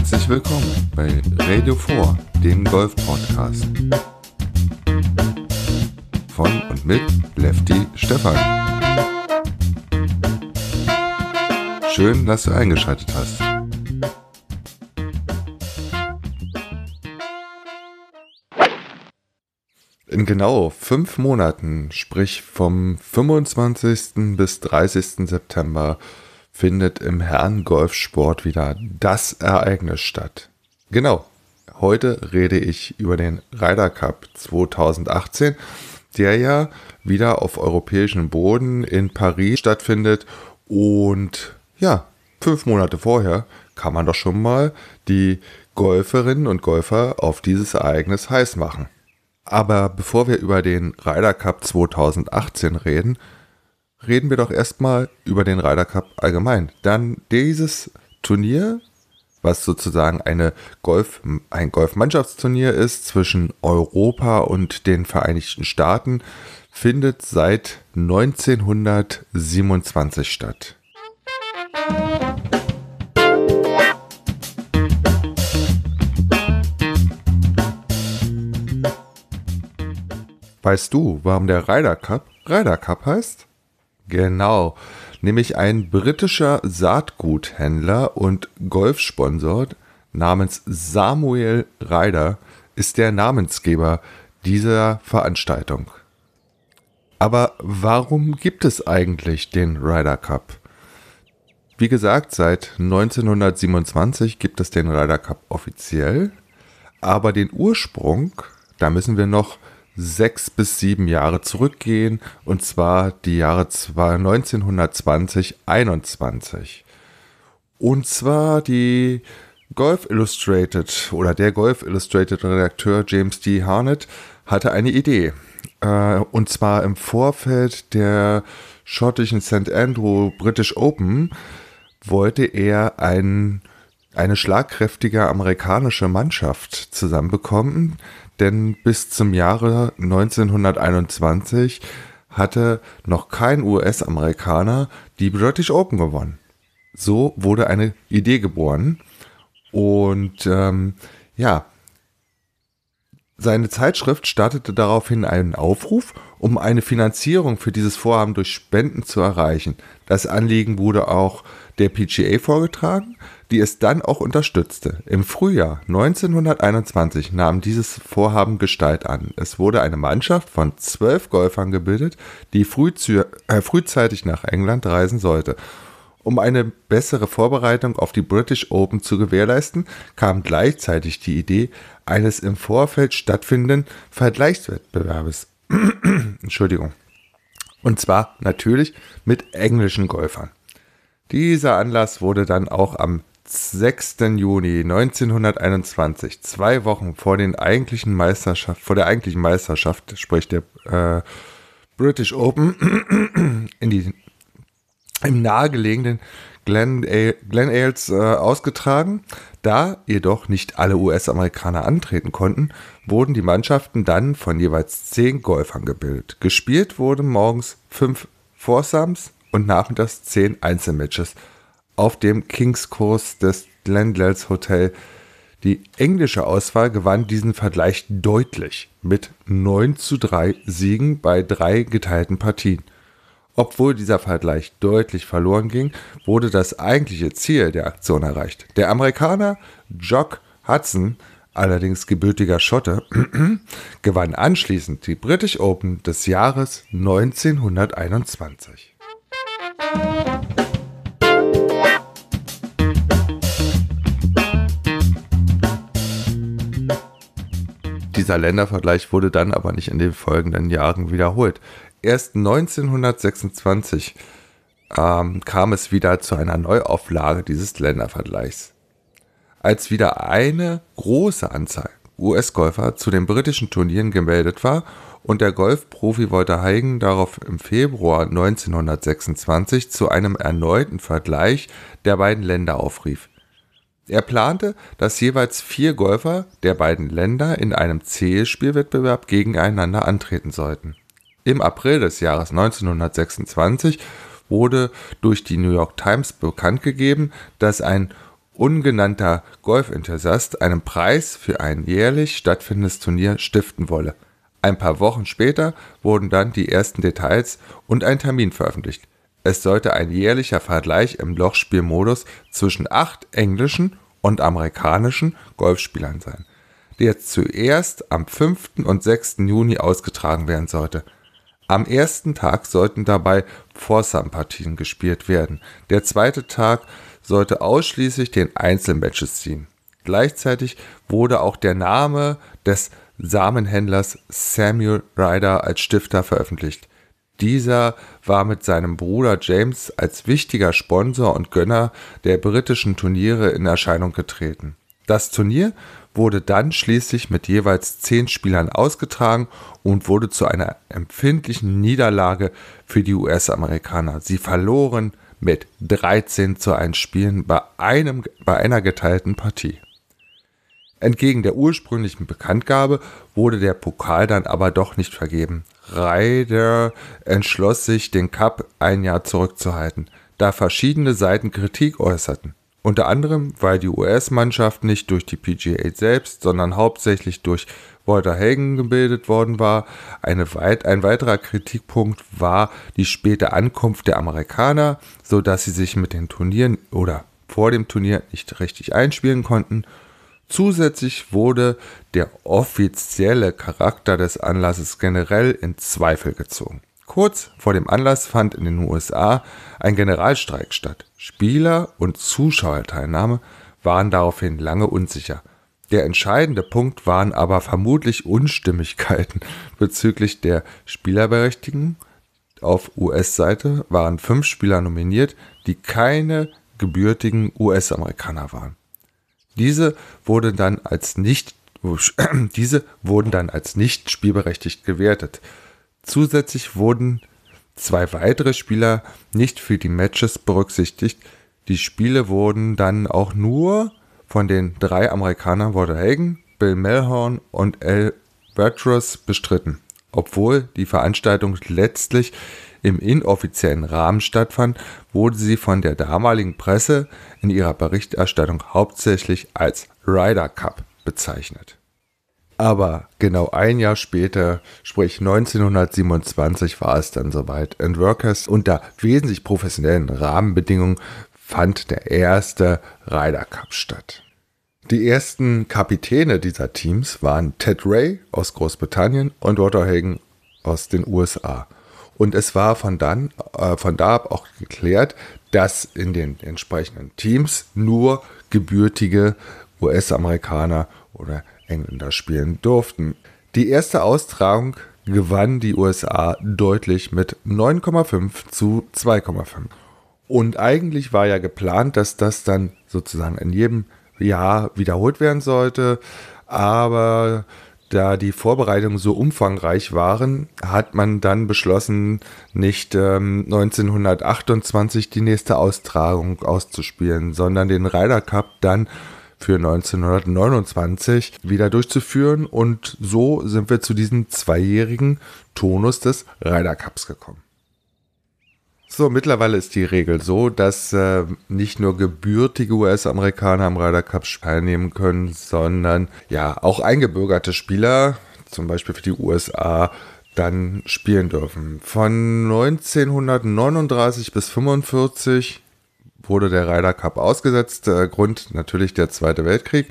Herzlich willkommen bei Radio 4, dem Golf-Podcast. Von und mit Lefty Stefan. Schön, dass du eingeschaltet hast. In genau fünf Monaten, sprich vom 25. bis 30. September, findet im Herrengolfsport wieder das Ereignis statt. Genau, heute rede ich über den Ryder Cup 2018, der ja wieder auf europäischem Boden in Paris stattfindet und ja, fünf Monate vorher kann man doch schon mal die Golferinnen und Golfer auf dieses Ereignis heiß machen. Aber bevor wir über den Ryder Cup 2018 reden, reden wir doch erstmal über den Ryder Cup allgemein. Dann dieses Turnier, was sozusagen eine Golf, ein Golfmannschaftsturnier ist zwischen Europa und den Vereinigten Staaten, findet seit 1927 statt. Weißt du, warum der Ryder Cup Ryder Cup heißt? Genau, nämlich ein britischer Saatguthändler und Golfsponsor namens Samuel Ryder ist der Namensgeber dieser Veranstaltung. Aber warum gibt es eigentlich den Ryder Cup? Wie gesagt, seit 1927 gibt es den Ryder Cup offiziell, aber den Ursprung, da müssen wir noch sechs bis sieben Jahre zurückgehen, und zwar die Jahre 1920, 21. Und zwar die Golf Illustrated oder der Golf Illustrated Redakteur James D. Harnett hatte eine Idee. Äh, und zwar im Vorfeld der schottischen St. Andrew British Open wollte er ein, eine schlagkräftige amerikanische Mannschaft zusammenbekommen, denn bis zum Jahre 1921 hatte noch kein US-Amerikaner die British Open gewonnen. So wurde eine Idee geboren. Und ähm, ja, seine Zeitschrift startete daraufhin einen Aufruf, um eine Finanzierung für dieses Vorhaben durch Spenden zu erreichen. Das Anliegen wurde auch der PGA vorgetragen, die es dann auch unterstützte. Im Frühjahr 1921 nahm dieses Vorhaben Gestalt an. Es wurde eine Mannschaft von zwölf Golfern gebildet, die äh, frühzeitig nach England reisen sollte. Um eine bessere Vorbereitung auf die British Open zu gewährleisten, kam gleichzeitig die Idee eines im Vorfeld stattfindenden Vergleichswettbewerbes. Entschuldigung. Und zwar natürlich mit englischen Golfern. Dieser Anlass wurde dann auch am 6. Juni 1921, zwei Wochen vor, den eigentlichen Meisterschaft, vor der eigentlichen Meisterschaft, sprich der äh, British Open, in die, im nahegelegenen Glen, Glen äh, ausgetragen. Da jedoch nicht alle US-Amerikaner antreten konnten, wurden die Mannschaften dann von jeweils zehn Golfern gebildet. Gespielt wurden morgens fünf Foursomes und nachmittags zehn Einzelmatches auf dem Kings-Kurs des Glendales Hotel. Die englische Auswahl gewann diesen Vergleich deutlich mit 9 zu 3 Siegen bei drei geteilten Partien. Obwohl dieser Vergleich deutlich verloren ging, wurde das eigentliche Ziel der Aktion erreicht. Der Amerikaner Jock Hudson, allerdings gebürtiger Schotte, gewann anschließend die British Open des Jahres 1921. Dieser Ländervergleich wurde dann aber nicht in den folgenden Jahren wiederholt. Erst 1926 ähm, kam es wieder zu einer Neuauflage dieses Ländervergleichs. Als wieder eine große Anzahl US-Golfer zu den britischen Turnieren gemeldet war und der Golfprofi Walter Heigen darauf im Februar 1926 zu einem erneuten Vergleich der beiden Länder aufrief. Er plante, dass jeweils vier Golfer der beiden Länder in einem Zählspielwettbewerb gegeneinander antreten sollten. Im April des Jahres 1926 wurde durch die New York Times bekannt gegeben, dass ein ungenannter Golfenthusiast einen Preis für ein jährlich stattfindendes Turnier stiften wolle. Ein paar Wochen später wurden dann die ersten Details und ein Termin veröffentlicht. Es sollte ein jährlicher Vergleich im Lochspielmodus zwischen acht englischen und amerikanischen Golfspielern sein, der zuerst am 5. und 6. Juni ausgetragen werden sollte. Am ersten Tag sollten dabei Foursome-Partien gespielt werden. Der zweite Tag sollte ausschließlich den Einzelmatches ziehen. Gleichzeitig wurde auch der Name des Samenhändlers Samuel Ryder als Stifter veröffentlicht. Dieser war mit seinem Bruder James als wichtiger Sponsor und Gönner der britischen Turniere in Erscheinung getreten. Das Turnier wurde dann schließlich mit jeweils zehn Spielern ausgetragen und wurde zu einer empfindlichen Niederlage für die US-Amerikaner. Sie verloren mit 13 zu 1 Spielen bei, einem, bei einer geteilten Partie. Entgegen der ursprünglichen Bekanntgabe wurde der Pokal dann aber doch nicht vergeben. Ryder entschloss sich, den Cup ein Jahr zurückzuhalten, da verschiedene Seiten Kritik äußerten. Unter anderem, weil die US-Mannschaft nicht durch die PGA selbst, sondern hauptsächlich durch Walter Hagen gebildet worden war. Weit, ein weiterer Kritikpunkt war die späte Ankunft der Amerikaner, so dass sie sich mit den Turnieren oder vor dem Turnier nicht richtig einspielen konnten. Zusätzlich wurde der offizielle Charakter des Anlasses generell in Zweifel gezogen. Kurz vor dem Anlass fand in den USA ein Generalstreik statt. Spieler und Zuschauerteilnahme waren daraufhin lange unsicher. Der entscheidende Punkt waren aber vermutlich Unstimmigkeiten bezüglich der Spielerberechtigung. Auf US-Seite waren fünf Spieler nominiert, die keine gebürtigen US-Amerikaner waren. Diese wurde dann als nicht diese wurden dann als nicht spielberechtigt gewertet. Zusätzlich wurden zwei weitere Spieler nicht für die Matches berücksichtigt. Die Spiele wurden dann auch nur von den drei Amerikanern Walter Hagen, Bill Melhorn und Al Bertrus bestritten, obwohl die Veranstaltung letztlich im inoffiziellen Rahmen stattfand, wurde sie von der damaligen Presse in ihrer Berichterstattung hauptsächlich als Ryder Cup bezeichnet. Aber genau ein Jahr später, sprich 1927, war es dann soweit. In Workers unter wesentlich professionellen Rahmenbedingungen fand der erste Ryder Cup statt. Die ersten Kapitäne dieser Teams waren Ted Ray aus Großbritannien und Walter Hagen aus den USA. Und es war von, dann, äh, von da ab auch geklärt, dass in den entsprechenden Teams nur gebürtige US-Amerikaner oder Engländer spielen durften. Die erste Austragung gewann die USA deutlich mit 9,5 zu 2,5. Und eigentlich war ja geplant, dass das dann sozusagen in jedem Jahr wiederholt werden sollte. Aber da die Vorbereitungen so umfangreich waren, hat man dann beschlossen, nicht ähm, 1928 die nächste Austragung auszuspielen, sondern den Ryder Cup dann für 1929 wieder durchzuführen. Und so sind wir zu diesem zweijährigen Tonus des Ryder Cups gekommen. So, mittlerweile ist die Regel so, dass äh, nicht nur gebürtige US-Amerikaner am Ryder Cup teilnehmen können, sondern ja auch eingebürgerte Spieler, zum Beispiel für die USA, dann spielen dürfen. Von 1939 bis 1945 wurde der Ryder Cup ausgesetzt. Äh, Grund natürlich der Zweite Weltkrieg.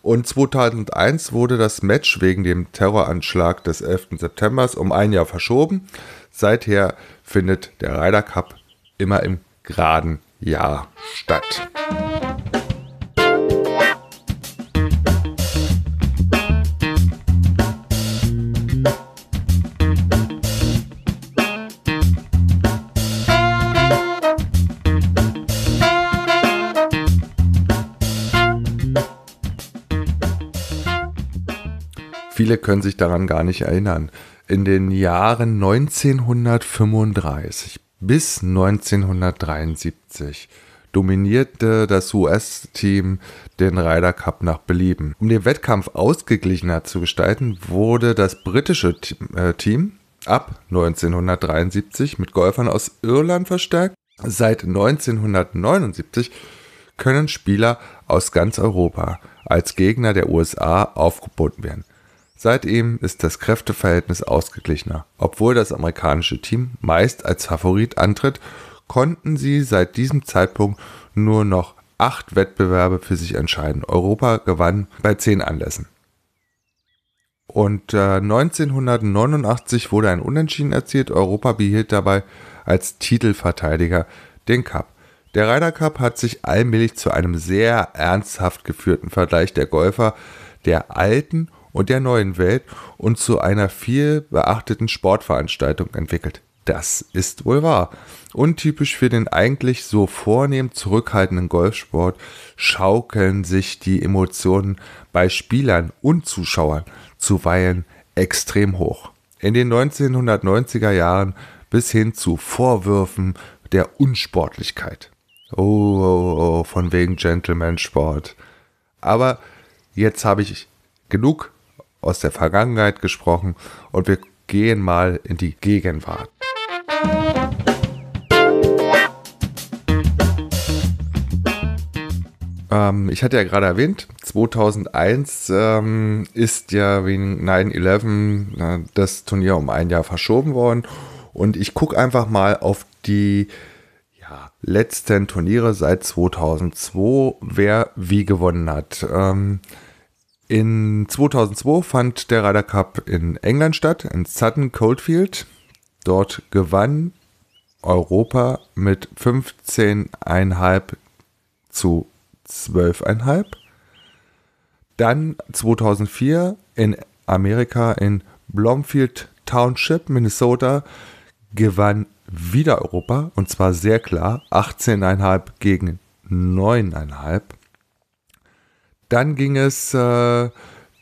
Und 2001 wurde das Match wegen dem Terroranschlag des 11. September um ein Jahr verschoben. Seither findet der Ryder Cup immer im geraden Jahr statt. Viele können sich daran gar nicht erinnern. In den Jahren 1935 bis 1973 dominierte das US-Team den Ryder Cup nach Belieben. Um den Wettkampf ausgeglichener zu gestalten, wurde das britische äh, Team ab 1973 mit Golfern aus Irland verstärkt. Seit 1979 können Spieler aus ganz Europa als Gegner der USA aufgeboten werden. Seitdem ist das Kräfteverhältnis ausgeglichener. Obwohl das amerikanische Team meist als Favorit antritt, konnten sie seit diesem Zeitpunkt nur noch acht Wettbewerbe für sich entscheiden. Europa gewann bei zehn Anlässen. Und äh, 1989 wurde ein Unentschieden erzielt. Europa behielt dabei als Titelverteidiger den Cup. Der Ryder Cup hat sich allmählich zu einem sehr ernsthaft geführten Vergleich der Golfer der alten und der neuen Welt und zu einer viel beachteten Sportveranstaltung entwickelt. Das ist wohl wahr. Untypisch für den eigentlich so vornehm zurückhaltenden Golfsport schaukeln sich die Emotionen bei Spielern und Zuschauern zuweilen extrem hoch. In den 1990er Jahren bis hin zu Vorwürfen der Unsportlichkeit. Oh, oh, oh, von wegen Gentleman-Sport. Aber jetzt habe ich genug aus der Vergangenheit gesprochen und wir gehen mal in die Gegenwart. Ähm, ich hatte ja gerade erwähnt, 2001 ähm, ist ja wegen 9-11 äh, das Turnier um ein Jahr verschoben worden. Und ich gucke einfach mal auf die ja, letzten Turniere seit 2002, wer wie gewonnen hat. Ähm, in 2002 fand der Ryder Cup in England statt, in Sutton Coldfield. Dort gewann Europa mit 15,5 zu 12,5. Dann 2004 in Amerika in Blomfield Township, Minnesota, gewann wieder Europa und zwar sehr klar 18,5 gegen 9,5. Dann ging es äh,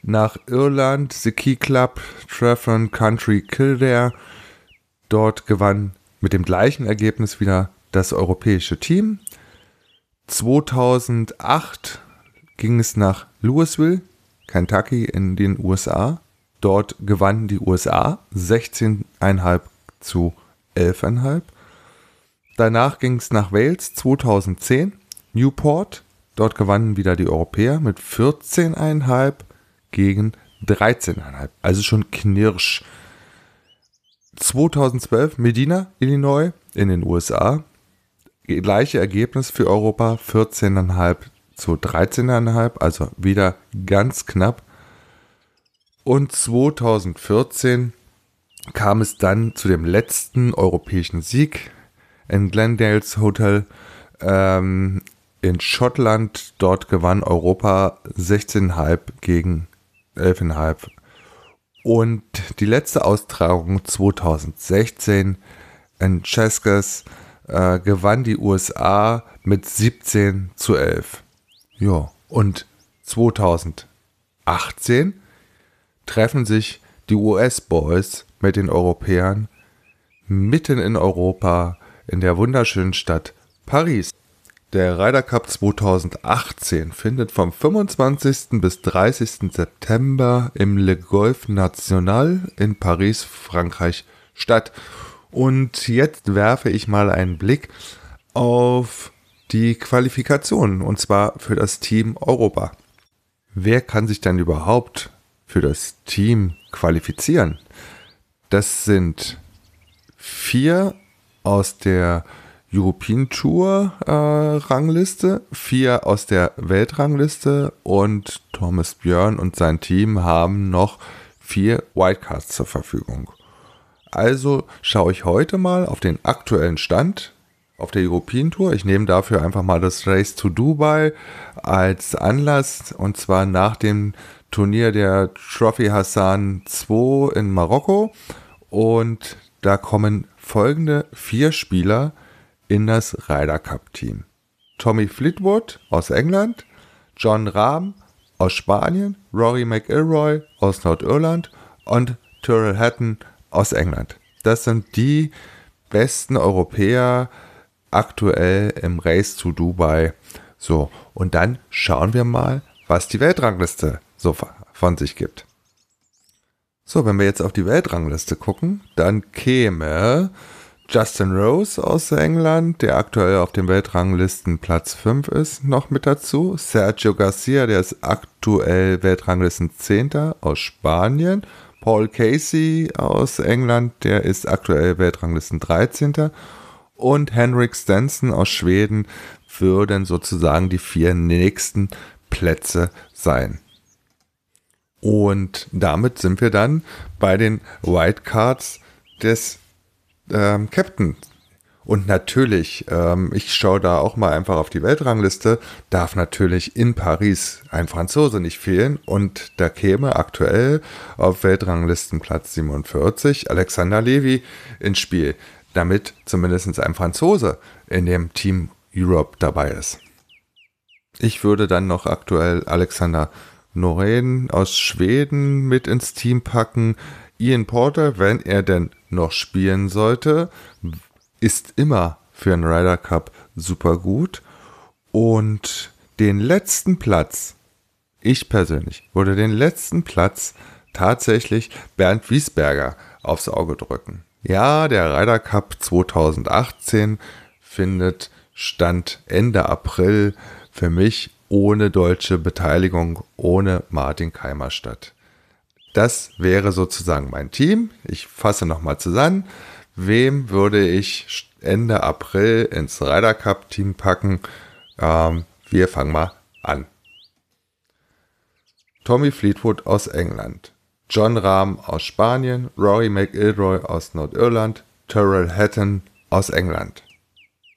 nach Irland, The Key Club, Treffon Country Kildare. Dort gewann mit dem gleichen Ergebnis wieder das europäische Team. 2008 ging es nach Louisville, Kentucky in den USA. Dort gewannen die USA 16,5 zu 11,5. Danach ging es nach Wales 2010, Newport. Dort gewannen wieder die Europäer mit 14,5 gegen 13,5. Also schon knirsch. 2012 Medina, Illinois in den USA gleiche Ergebnis für Europa, 14,5 zu 13,5, also wieder ganz knapp. Und 2014 kam es dann zu dem letzten europäischen Sieg in Glendales Hotel ähm, in Schottland. Dort gewann Europa 16,5 gegen 11,5. Und die letzte Austragung 2016 in Cheskes äh, gewann die USA mit 17 zu 11. Ja, und 2018 treffen sich die US-Boys mit den Europäern mitten in Europa in der wunderschönen Stadt Paris. Der Ryder Cup 2018 findet vom 25. bis 30. September im Le Golf National in Paris, Frankreich statt. Und jetzt werfe ich mal einen Blick auf die Qualifikationen und zwar für das Team Europa. Wer kann sich denn überhaupt für das Team qualifizieren? Das sind vier aus der European Tour äh, Rangliste, vier aus der Weltrangliste und Thomas Björn und sein Team haben noch vier Wildcards zur Verfügung. Also schaue ich heute mal auf den aktuellen Stand auf der European Tour. Ich nehme dafür einfach mal das Race to Dubai als Anlass und zwar nach dem Turnier der Trophy Hassan 2 in Marokko und da kommen folgende vier Spieler in das Ryder Cup Team. Tommy Fleetwood aus England, John Rahm aus Spanien, Rory McIlroy aus Nordirland und Tyrrell Hatton aus England. Das sind die besten Europäer aktuell im Race zu Dubai. So, und dann schauen wir mal, was die Weltrangliste so von sich gibt. So, wenn wir jetzt auf die Weltrangliste gucken, dann käme Justin Rose aus England, der aktuell auf dem Weltranglisten Platz 5 ist, noch mit dazu. Sergio Garcia, der ist aktuell Weltranglisten 10. aus Spanien. Paul Casey aus England, der ist aktuell Weltranglisten 13. Und Henrik Stenson aus Schweden würden sozusagen die vier nächsten Plätze sein. Und damit sind wir dann bei den Wildcards des ähm, Captain. Und natürlich, ähm, ich schaue da auch mal einfach auf die Weltrangliste, darf natürlich in Paris ein Franzose nicht fehlen. Und da käme aktuell auf Weltranglistenplatz 47 Alexander Levy ins Spiel, damit zumindest ein Franzose in dem Team Europe dabei ist. Ich würde dann noch aktuell Alexander Noreen aus Schweden mit ins Team packen. Ian Porter, wenn er denn noch spielen sollte, ist immer für einen Ryder Cup super gut. Und den letzten Platz, ich persönlich, würde den letzten Platz tatsächlich Bernd Wiesberger aufs Auge drücken. Ja, der Ryder Cup 2018 findet Stand Ende April für mich ohne deutsche Beteiligung, ohne Martin Keimer statt. Das wäre sozusagen mein Team. Ich fasse nochmal zusammen. Wem würde ich Ende April ins Ryder Cup Team packen? Ähm, wir fangen mal an. Tommy Fleetwood aus England, John Rahm aus Spanien, Rory McIlroy aus Nordirland, Terrell Hatton aus England,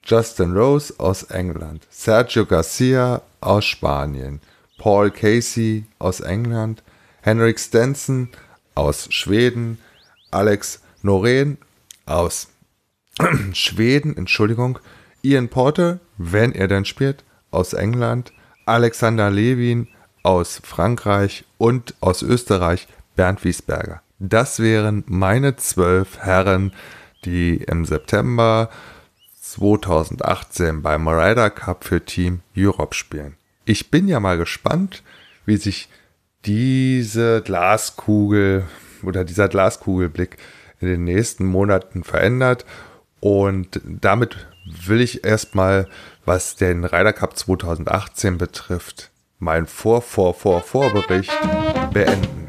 Justin Rose aus England, Sergio Garcia aus Spanien, Paul Casey aus England, Henrik Stenson aus Schweden, Alex Noreen aus Schweden, Entschuldigung, Ian Porter, wenn er denn spielt, aus England, Alexander Levin aus Frankreich und aus Österreich Bernd Wiesberger. Das wären meine zwölf Herren, die im September 2018 beim Ryder Cup für Team Europe spielen. Ich bin ja mal gespannt, wie sich diese Glaskugel oder dieser Glaskugelblick in den nächsten Monaten verändert. Und damit will ich erstmal, was den Ryder Cup 2018 betrifft, meinen Vor-Vor-Vor-Vorbericht beenden.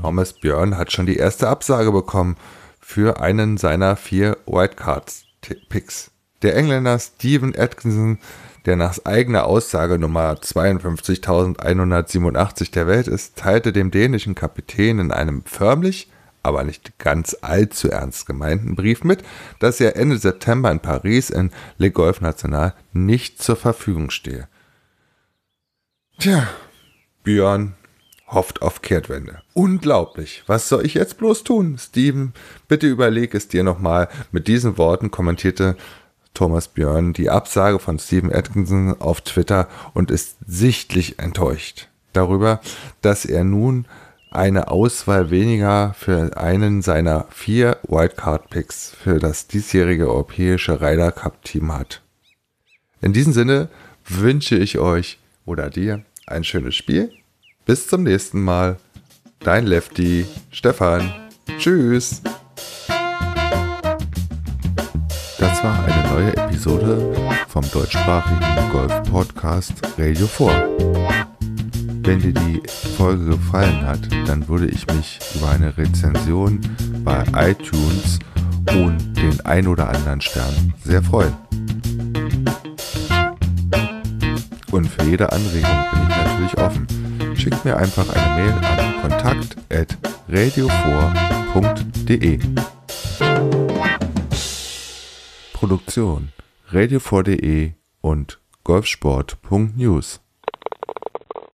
Thomas Björn hat schon die erste Absage bekommen für einen seiner vier Wildcards-Picks. Der Engländer Steven Atkinson der nach eigener Aussage Nummer 52.187 der Welt ist, teilte dem dänischen Kapitän in einem förmlich, aber nicht ganz allzu ernst gemeinten Brief mit, dass er Ende September in Paris in Le Golf National nicht zur Verfügung stehe. Tja, Björn hofft auf Kehrtwende. Unglaublich. Was soll ich jetzt bloß tun? Steven, bitte überleg es dir nochmal. Mit diesen Worten kommentierte Thomas Björn die Absage von Steven Atkinson auf Twitter und ist sichtlich enttäuscht darüber, dass er nun eine Auswahl weniger für einen seiner vier Wildcard-Picks für das diesjährige europäische Ryder Cup-Team hat. In diesem Sinne wünsche ich euch oder dir ein schönes Spiel. Bis zum nächsten Mal. Dein Lefty, Stefan. Tschüss. Das war eine neue Episode vom deutschsprachigen Golf-Podcast Radio 4. Wenn dir die Folge gefallen hat, dann würde ich mich über eine Rezension bei iTunes und den ein oder anderen Stern sehr freuen. Und für jede Anregung bin ich natürlich offen. Schickt mir einfach eine Mail an kontakt.radio4.de. Produktion. Radio4.de und golfsport.news